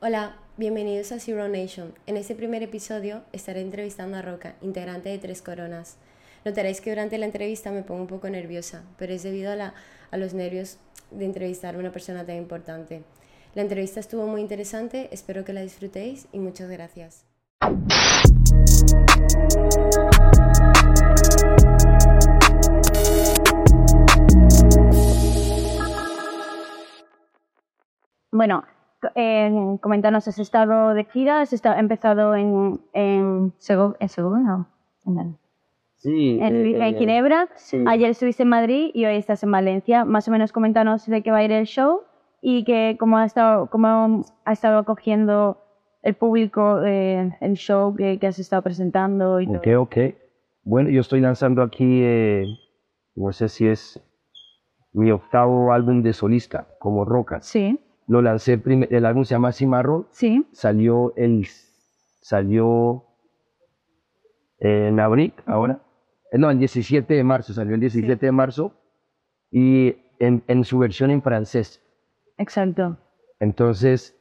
Hola, bienvenidos a Zero Nation. En este primer episodio estaré entrevistando a Roca, integrante de Tres Coronas. Notaréis que durante la entrevista me pongo un poco nerviosa, pero es debido a, la, a los nervios de entrevistar a una persona tan importante. La entrevista estuvo muy interesante, espero que la disfrutéis y muchas gracias. Bueno, eh, coméntanos, ¿has estado de gira? ¿Has estado, empezado en, en, Sego, en Segovia? En, Sí. en, eh, en eh, Ginebra. sí. Ayer estuviste en Madrid y hoy estás en Valencia. Más o menos coméntanos de qué va a ir el show y que cómo ha estado, cómo ha estado acogiendo el público eh, el show que, que has estado presentando y todo. Ok, ok. Bueno, yo estoy lanzando aquí, eh, no sé si es mi octavo álbum de solista, como Roca. Sí, Lo lancé, prim- el álbum se llama Cimarrón, sí, salió el, salió en abril, ahora. Eh, No, el 17 de marzo, salió el 17 de marzo y en, en su versión en francés. exacto. Entonces,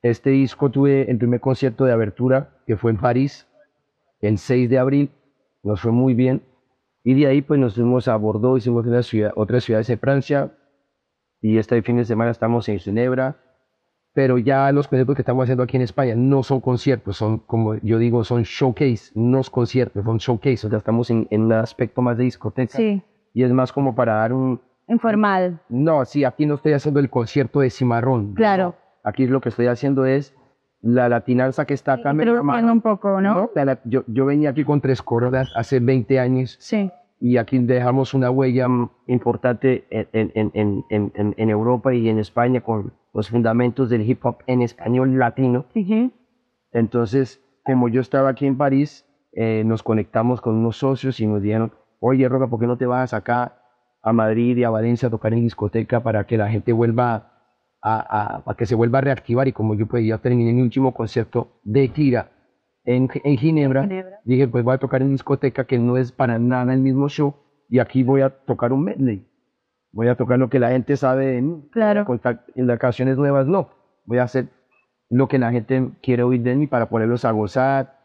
este disco tuve el primer concierto de abertura, que fue en París, el 6 de abril, nos fue muy bien. Y de ahí pues nos fuimos a Bordeaux, hicimos una ciudad, otras ciudades de Francia, y este fin de semana estamos en Ginebra. Pero ya los conciertos que estamos haciendo aquí en España no son conciertos, son como yo digo, son showcase, no es conciertos, son showcase, o sea, estamos en, en un aspecto más de discoteca. Sí, Y es más como para dar un... informal, No, sí, aquí no estoy haciendo el concierto de Cimarrón. claro. Aquí lo que estoy haciendo es la latinanza que está acá. llama- un poco, ¿no? La la- yo, yo venía aquí con tres coronas hace 20 años Sí, y aquí dejamos una huella importante en, en- en- en- Europa y en España con los fundamentos del hip hop en español latino. Entonces, como yo estaba aquí en París, eh, nos conectamos con unos socios y nos dijeron, oye, Roca, ¿por qué no te vas acá a Madrid y a Valencia a tocar en discoteca para que la gente vuelva a, a- que se vuelva a reactivar? Y como yo pues ya terminé mi último concierto de gira en, en Ginebra, Ginebra. dije, pues voy a tocar en discoteca que no es para nada el mismo show y aquí voy a tocar un medley. Voy a tocar lo que la gente sabe de mí. Claro. Contar- En las canciones nuevas no. Voy a hacer lo que la gente quiere oír de mí para ponerlos a gozar,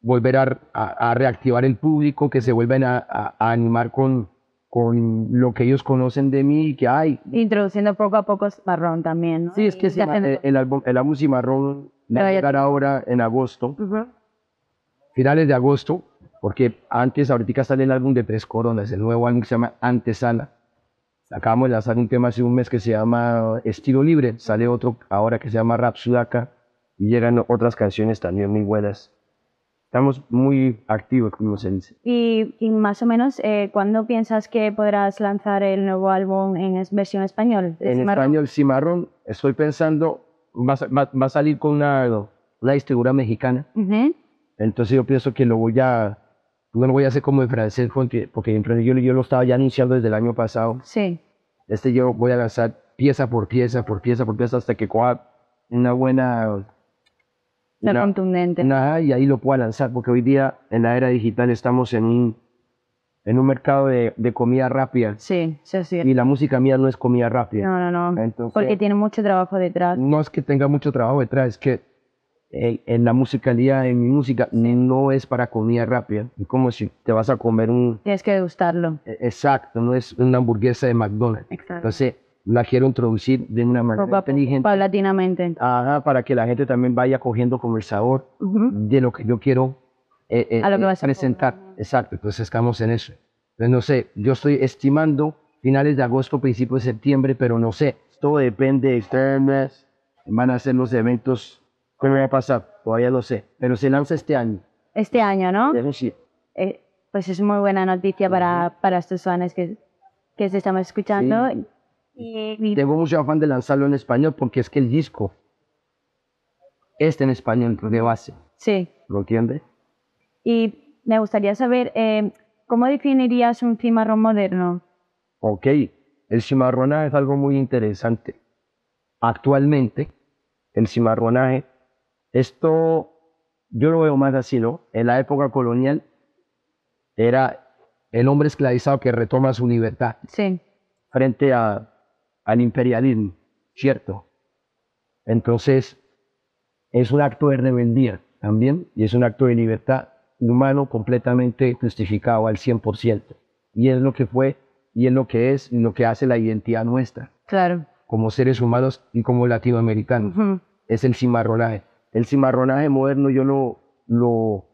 volver a, a- a reactivar el público, que se vuelvan a, a- animar con, con lo que ellos conocen de mí y que hay. Introduciendo poco a poco marrón también, ¿no? Sí, es que sí, el, el álbum, el álbum Cimarrón va a llegar ahora en agosto, Ujú. Finales de agosto, porque antes, ahorita sale el álbum de Tres Coronas, el nuevo álbum que se llama Antesala. Acabamos de lanzar un tema hace un mes que se llama Estilo Libre, sale otro ahora que se llama Rap Sudaca y llegan otras canciones también muy buenas. Estamos muy activos, como se dice. Y, y más o menos, eh, ¿cuándo piensas que podrás lanzar el nuevo álbum en versión español? En Cimarrón? español, Cimarrón, estoy pensando, va, va- va a salir con una, una distribuidora mexicana. Ujú. Entonces yo pienso que lo voy a, no lo voy a hacer como en francés, porque, porque en francés yo, yo lo estaba ya anunciando desde el año pasado. Sí, Este yo voy a lanzar pieza por pieza, por pieza, por pieza, hasta que coja una buena... ser una- contundente. una- y ahí lo pueda lanzar, porque hoy día en la era digital estamos en un, en un mercado de, de comida rápida. Sí, sí, sí. Y la música mía no es comida rápida. No, no, no. Entonces- Porque tiene mucho trabajo detrás. no es que tenga mucho trabajo detrás, es que eh, en la musicalidad, en mi música, no es para comida rápida. Es como si te vas a comer un... Tienes que degustarlo. eh, Exacto, no es una hamburguesa de McDonald's. Exacto. Entonces, la quiero introducir de una manera a inteligente. paulatinamente. Ajá, para que la gente también vaya cogiendo como el sabor Ujú. de lo que yo quiero eh, eh, A lo que eh, vas a presentar. Exacto, entonces estamos en eso. Entonces, no sé, yo estoy estimando finales de agosto, principios de septiembre, pero no sé. Todo depende de ustedes. Van a ser los eventos. ¿Qué me va a pasar? Todavía no sé. Pero se lanza este año. Este año, ¿no? Sí. Eh, pues es muy buena noticia para, para estos fans que, que se estamos escuchando. Y, y- Tengo mucho afán de lanzarlo en español porque es que el disco está en español de base. sí. ¿Lo entiendes? Y me gustaría saber, eh, ¿cómo definirías un cimarrón moderno? Ok, el cimarronaje es algo muy interesante. Actualmente, el cimarronaje, esto yo lo veo más así, ¿no? En la época colonial era el hombre esclavizado que retoma su libertad Sí, frente a, al imperialismo, ¿cierto? Entonces, es un acto de rebeldía también y es un acto de libertad humano completamente justificado al 100%. Y es lo que fue y es lo que es y lo que hace la identidad nuestra Claro. como seres humanos y como latinoamericanos. Es el cimarronaje. El cimarronaje moderno yo lo, lo,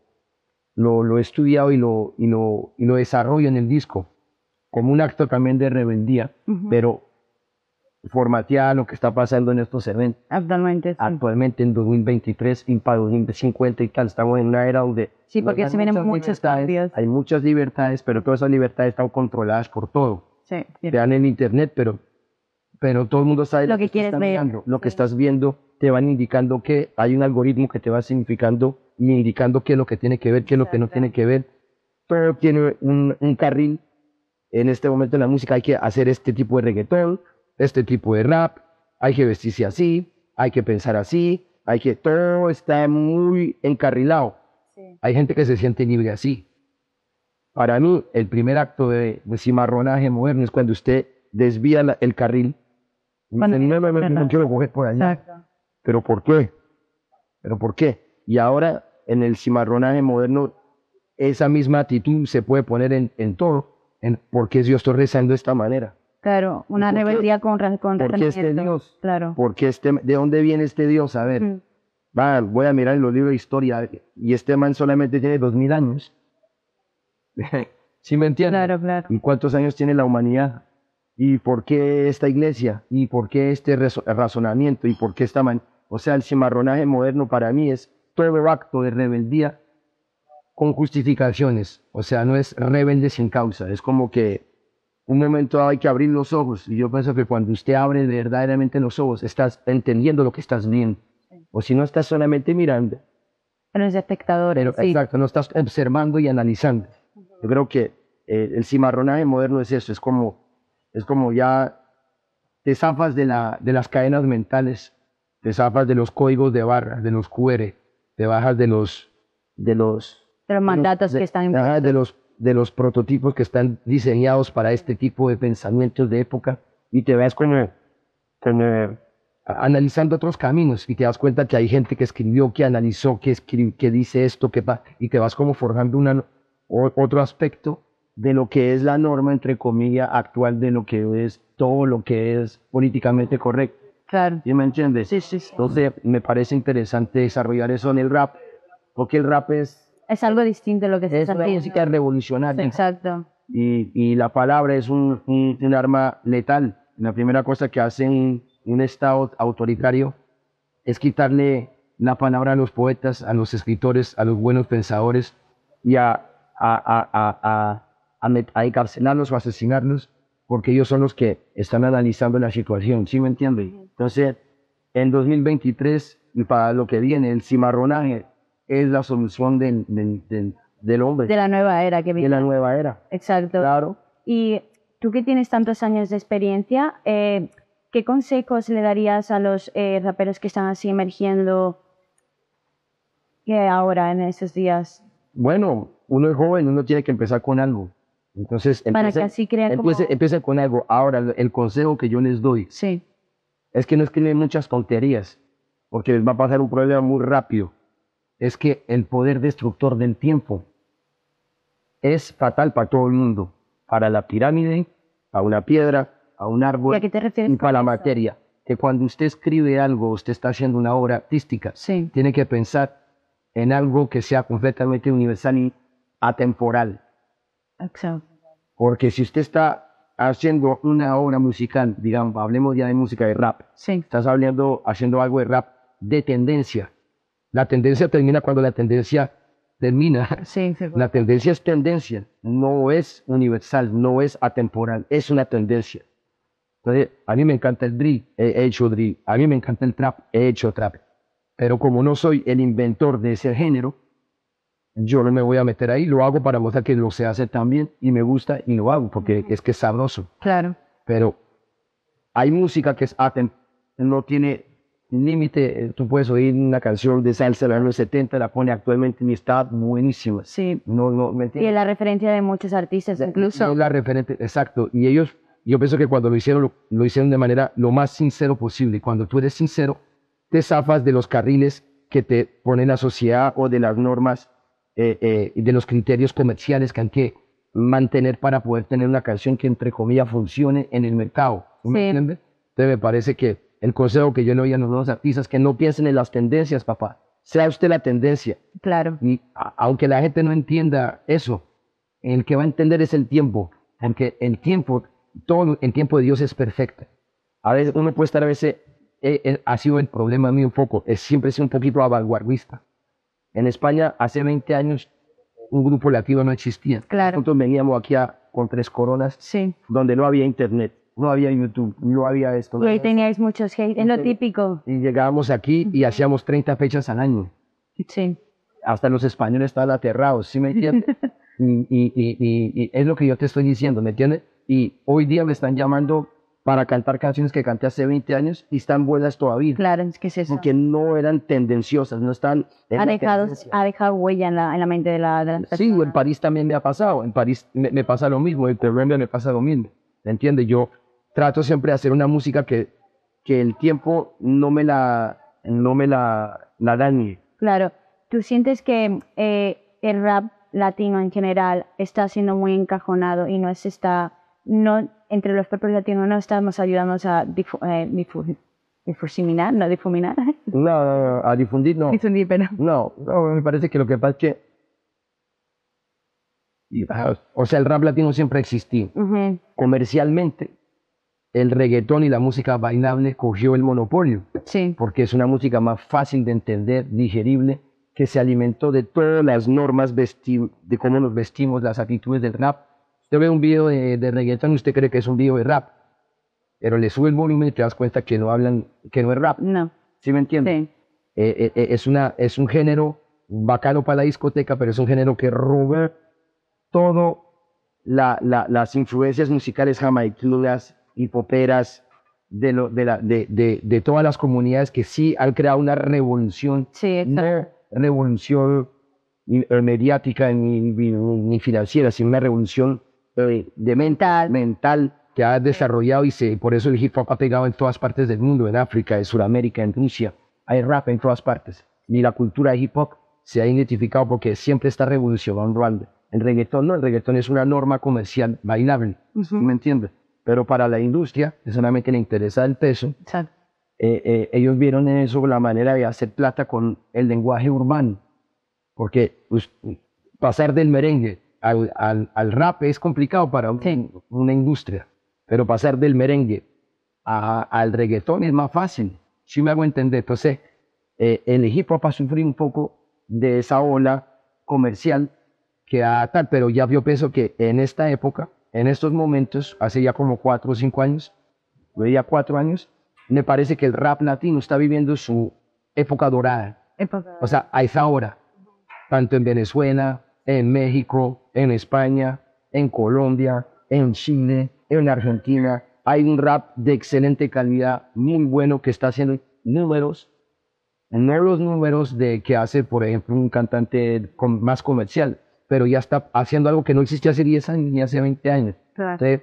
lo, lo he estudiado y lo, y, lo, y lo desarrollo en el disco como un acto también de rebeldía, Ujú. pero formateada a lo que está pasando en estos eventos. Actualmente. Sí, Actualmente en 2023 y para 2050 y tal, estamos en una era donde Sí, porque se vienen muchas libertades, cambios. Hay muchas libertades, pero todas esas libertades están controladas por todo. sí, Te dan en internet, pero, pero todo el mundo sabe Lo que quieres estás mirando, lo que sí. estás viendo, te van indicando que hay un algoritmo que te va significando y indicando qué es lo que tiene que ver, qué es lo que no tiene que ver. Todo tiene un, un carril. En este momento en la música hay que hacer este tipo de reggaetón, este tipo de rap, hay que vestirse así, hay que pensar así, hay que todo está muy encarrilado. Sí. Hay gente que se siente libre así. Para mí, el primer acto de, de cimarronaje moderno es cuando usted desvía la- el carril. Cuando- dice, no, no, no, no ¿verdad? quiero coger por allá. Exacto. ¿Pero por qué? ¿Pero por qué? Y ahora, en el cimarronaje moderno, esa misma actitud se puede poner en, en todo. En, ¿Por qué yo estoy rezando de esta manera? Claro, una rebeldía con, con por qué este. Dios? Claro. ¿Por qué este, ¿De dónde viene este Dios? A ver, Mm. va, voy a mirar en los libros de historia y este man solamente tiene dos mil años. ¿Sí me entiendes? Claro, claro. ¿Y cuántos años tiene la humanidad? ¿Y por qué esta iglesia? ¿Y por qué este razonamiento? ¿Y por qué esta man? O sea, el cimarronaje moderno para mí es todo acto de rebeldía con justificaciones. O sea, no es rebelde sin causa. Es como que un momento hay que abrir los ojos. Y yo pienso que cuando usted abre verdaderamente los ojos, estás entendiendo lo que estás viendo. O si no, estás solamente mirando. Pero es espectador. Pero, sí. Exacto, no estás observando y analizando. Yo creo que eh, el cimarronaje moderno es eso, es como, es como ya te zafas de, la, de las cadenas mentales, te zafas de los códigos de barra, de los QR, te bajas de los, de los, De los mandatos de- que están ajá, de los, de los prototipos que están diseñados para este tipo de pensamientos de época y te ves como, como analizando otros caminos y te das cuenta que hay gente que escribió, que analizó, que, escri- que dice esto, que va, y te vas como forjando una, o- otro aspecto de lo que es la norma, entre comillas, actual de lo que es todo lo que es políticamente correcto. Claro. ¿Sí me entiendes? Sí, sí, sí. Entonces me parece interesante desarrollar eso en el rap, porque el rap es, Es algo distinto de lo que se es está una haciendo. música revolucionaria Exacto. y, y la palabra es un, un- un arma letal. La primera cosa que hace un, un Estado autoritario es quitarle la palabra a los poetas, a los escritores, a los buenos pensadores y a, a, a, a, a, a encarcelarlos o asesinarlos porque ellos son los que están analizando la situación, ¿sí me entiende? Entonces, en 2023 y para lo que viene, el cimarronaje es la solución del, del, del, del hombre, De la nueva era que de viene. la nueva era. Exacto. Claro. Y tú que tienes tantos años de experiencia, eh, ¿qué consejos le darías a los eh, raperos que están así emergiendo que ahora en esos días? Bueno, uno es joven, uno tiene que empezar con algo. Entonces, Para que empiece- así crea como... empiece, empiece con algo. Ahora, el- consejo que yo les doy Sí, es que no escriben muchas tonterías, porque les va a pasar un problema muy rápido. Es que el poder destructor del tiempo es fatal para todo el mundo. Para la pirámide, a una piedra, a un ¿Y árbol a qué te refieres y para la eso? materia. Que cuando usted escribe algo, usted está haciendo una obra artística Sí, tiene que pensar en algo que sea completamente universal y atemporal. Exacto. Porque si usted está haciendo una obra musical, digamos, hablemos ya de música de rap, Sí, estás hablando, haciendo algo de rap de tendencia. La tendencia termina cuando la tendencia termina. sí. La tendencia es tendencia, no es universal, no es atemporal, es una tendencia. Entonces, a mí me encanta el drill, he hecho drill. A mí me encanta el trap, he hecho trap. Pero como no soy el inventor de ese género, yo no me voy a meter ahí. Lo hago para mostrar que lo sé hacer también y me gusta y lo hago porque es que es sabroso. Claro, Pero hay música que es atem no tiene límite. Eh, Tú puedes oír una canción de salsa de los años 70, la pone actualmente y está buenísima. sí. No, no, ¿me Y entiendes? es la referencia de muchos artistas, incluso. Es la referente, exacto. Y ellos, yo pienso que cuando lo hicieron, lo, lo hicieron de manera lo más sincero posible. Cuando tú eres sincero, te zafas de los carriles que te pone la sociedad o de las normas eh, eh, de los criterios comerciales que hay que mantener para poder tener una canción que entre comillas funcione en el mercado. ¿tú ¿Me Sí. entiendes? Entonces me parece que el consejo que yo le doy a los nuevos artistas que no piensen en las tendencias, papá. Sea usted la tendencia. Claro. Y a- aunque la gente no entienda eso, el que va a entender es el tiempo, porque el tiempo, todo el tiempo de Dios es perfecto. A veces uno puede estar a veces, eh, eh, ha sido el problema mío un poco, es siempre sido un poquito vanguardista. En España hace 20 años un grupo latino no existía. Claro. Nosotros veníamos aquí a- con tres coronas, Sí. donde no había internet, no había YouTube, no había esto. Y ahí teníais muchos hate. Es lo típico. Y llegábamos aquí y hacíamos 30 fechas al año Sí. hasta los españoles estaban aterrados, ¿sí me entiendes? y, y, y, y- y es lo que yo te estoy diciendo, ¿me entiendes? Y hoy día me están llamando para cantar canciones que canté hace 20 años y están buenas todavía, Claro, es que es eso. porque no eran tendenciosas, no están... Ha la dejado, ha dejado huella en la, en la mente de la, de las Sí, personas. en París también me ha pasado, en París me, me pasa lo mismo, en Colombia me pasa lo mismo, ¿me entiendes? Yo trato siempre de hacer una música que, que el tiempo no me la, no me la, la dañe. Claro. ¿Tú sientes que eh, el rap latino en general está siendo muy encajonado y no se está, no, entre los propios latinos no estamos ayudando a difu, eh, difu- difusiminar, no difuminar, No, no, no, a difundir no. difundir, pero No, no, me parece que lo que pasa es que. ah, O sea, el rap latino siempre existió. Ujú, Comercialmente, el reggaetón y la música bailable cogió el monopolio, sí, porque es una música más fácil de entender, digerible, que se alimentó de todas las normas de cómo nos vestimos, las actitudes del rap. Usted ve un video de, de reggaetón y usted cree que es un video de rap, pero le sube el volumen y te das cuenta que no hablan, que no es rap. no, ¿Sí me entiendes? sí, Eh, eh, eh, es, una, es un género bacano para la discoteca, pero es un género que roba todo la, la- las influencias musicales jamaiquinas y poperas de, lo, de, la, de, de, de todas las comunidades que sí han creado una revolución, sí, exacto. no revolución ni- mediática ni, ni, ni financiera, sino una revolución eh, de mental, mental que ha desarrollado y se, por eso el hip hop ha pegado en todas partes del mundo, en África, en Sudamérica, en Rusia. Hay rap en todas partes. Y la cultura de hip hop se ha identificado porque siempre está revolucionando. El reggaetón no, el reggaetón es una norma comercial bailable, ¿sí ¿me entiendes? Pero para la industria, que solamente le interesa el peso, eh, eh, ellos vieron en eso la manera de hacer plata con el lenguaje urbano. Porque pues, pasar del merengue al, al- al rap es complicado para un- Sí. una industria, pero pasar del merengue a- al reggaetón es más fácil. Si me hago entender, entonces eh, el hip hop ha sufrido un poco de esa ola comercial que ha tal, pero ya yo pienso que en esta época, en estos momentos, hace ya como cuatro o cinco años, ya cuatro años, me parece que el rap latino está viviendo su época dorada. Época- O sea, a esa hora, tanto en Venezuela, en México, en España, en Colombia, en Chile, en Argentina, hay un rap de excelente calidad, muy bueno, que está haciendo números, no los números de que hace, por ejemplo, un cantante com- más comercial, pero ya está haciendo algo que no existía hace 10 años ni hace 20 años. Claro. Entonces,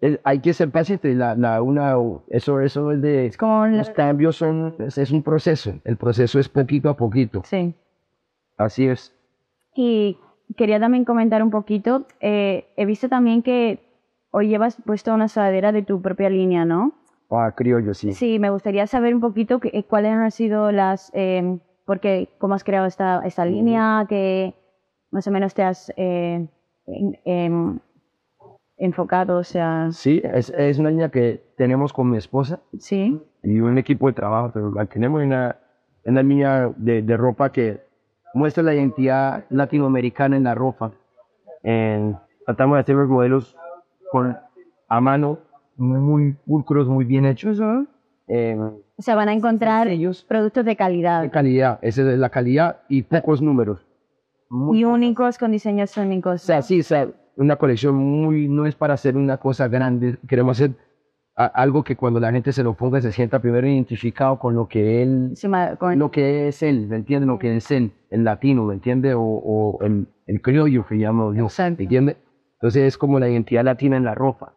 es- hay que ser paciente. La, la, una, eso, eso es de... Como la- Los cambios son, es, es un proceso. El proceso es poquito a poquito. Sí. Así es. Y quería también comentar un poquito, eh, he visto también que hoy llevas puesto una sudadera de tu propia línea, ¿no? Ah, criollo, sí. Sí, me gustaría saber un poquito que- eh, cuáles han sido las, eh, porque cómo has creado esta, esta línea, que más o menos te has eh, en- em, enfocado, o sea, Sí, es, es una línea que tenemos con mi esposa sí, y un equipo de trabajo. pero la tenemos una, una línea de, de ropa que muestra la identidad latinoamericana en la ropa. En- tratamos de hacer los modelos con, a mano, muy, muy pulcros, muy bien hechos. Eh, o sea, van a encontrar ellos productos de calidad de calidad, esa es la calidad y pocos números. Muy- y únicos con diseños únicos. O sea, sí, o sea, una colección muy, no es para hacer una cosa grande, queremos hacer a- algo que cuando la gente se lo ponga se sienta primero identificado con lo que él, Encima, con- lo que es él, ¿me entiendes? Lo que es él, el latino, ¿me entiendes? O, o el, el criollo que llamo yo, Exacto. ¿me entiendes? Entonces es como la identidad latina en la ropa.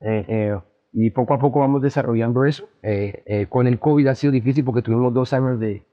Eh, eh, y poco a poco vamos desarrollando eso. Eh, eh, con el COVID ha sido difícil porque tuvimos dos años de,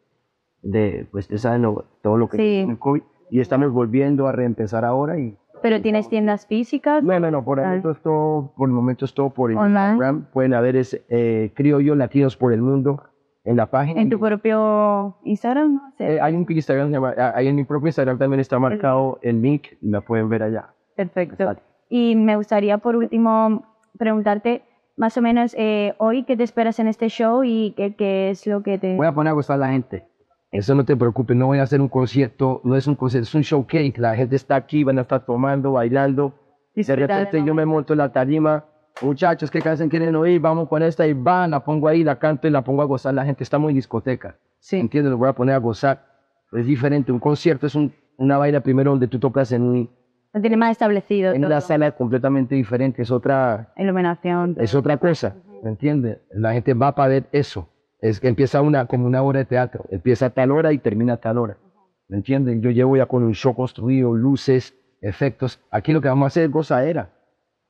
de, pues ya saben todo lo que Sí. tiene el COVID. Y estamos volviendo a reempezar ahora y Pero tienes tiendas físicas. no, no, no, por el momento es todo, por el momento es todo por Online. Instagram. Pueden haber es, eh, criollos latinos por el mundo en la página. En tu propio Instagram. Sí. Eh, hay un Instagram, llama- ah, en mi propio Instagram también está marcado el link, la pueden ver allá. Perfecto. Exacto. Y me gustaría por último preguntarte más o menos eh, hoy qué te esperas en este show y qué, qué es lo que te... Voy a poner a gozar a la gente. Eso no te preocupes, no voy a hacer un concierto, no es un concierto, es un showcase. La gente está aquí, van a estar tomando, bailando. De Disfrutar del repente yo me monto en la tarima, muchachos, ¿qué canción quieren oír? Vamos con esta y van, la pongo ahí, la canto y la pongo a gozar. La gente está muy discoteca. Sí. ¿Entiendes? Lo voy a poner a gozar. Es diferente, un concierto es un- una vaina primero donde tú tocas en, un- Lo tiene más establecido. en todo. una sala completamente diferente, es otra, Iluminación. es otra cosa, ¿me entiendes? La gente va para ver eso. Es que empieza una, como una obra de teatro. Empieza a tal hora y termina a tal hora. ¿Me entienden? Yo llevo ya con un show construido, luces, efectos. Aquí lo que vamos a hacer es gozadera.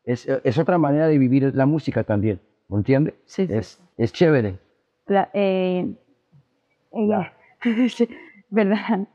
Es, es otra manera de vivir la música también. ¿Me entiendes? Sí, sí. Es, es chévere. Pla- eh. Sí, ¿Verdad?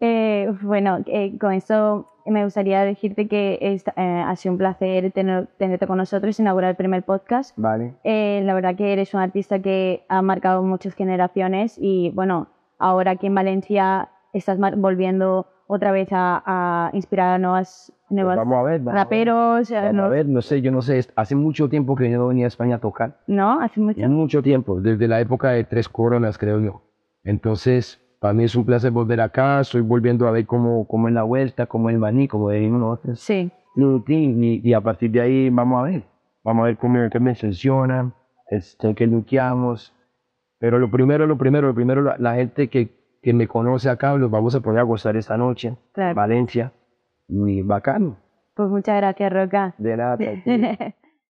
Eh, bueno, eh, con esto me gustaría decirte que esta- eh, ha sido un placer tener- tenerte con nosotros, inaugurar el primer podcast. Vale. Eh, la verdad que eres un artista que ha marcado muchas generaciones y bueno, ahora aquí en Valencia estás volviendo otra vez a, a inspirar a nuevas, nuevas Pues vamos a ver. vamos a ver. raperos, a Vamos a nuevos- ver, no sé, yo no sé. Hace mucho tiempo que yo no venía a España a tocar. ¿no? Hace mucho. Mucho tiempo, desde la época de Tres Coronas, creo yo. Entonces, para mí es un placer volver acá. Estoy volviendo a ver cómo, cómo es la vuelta, cómo es el maní, como decimos nosotros. Sí, Y, y a partir de ahí vamos a ver. Vamos a ver cómo, qué me funciona, este, qué luqueamos. Pero lo primero, lo primero, lo primero, la, la gente que, que me conoce acá, los vamos a poner a gozar esta noche. Claro. Valencia. Y bacano. pues muchas gracias, Roca. De nada.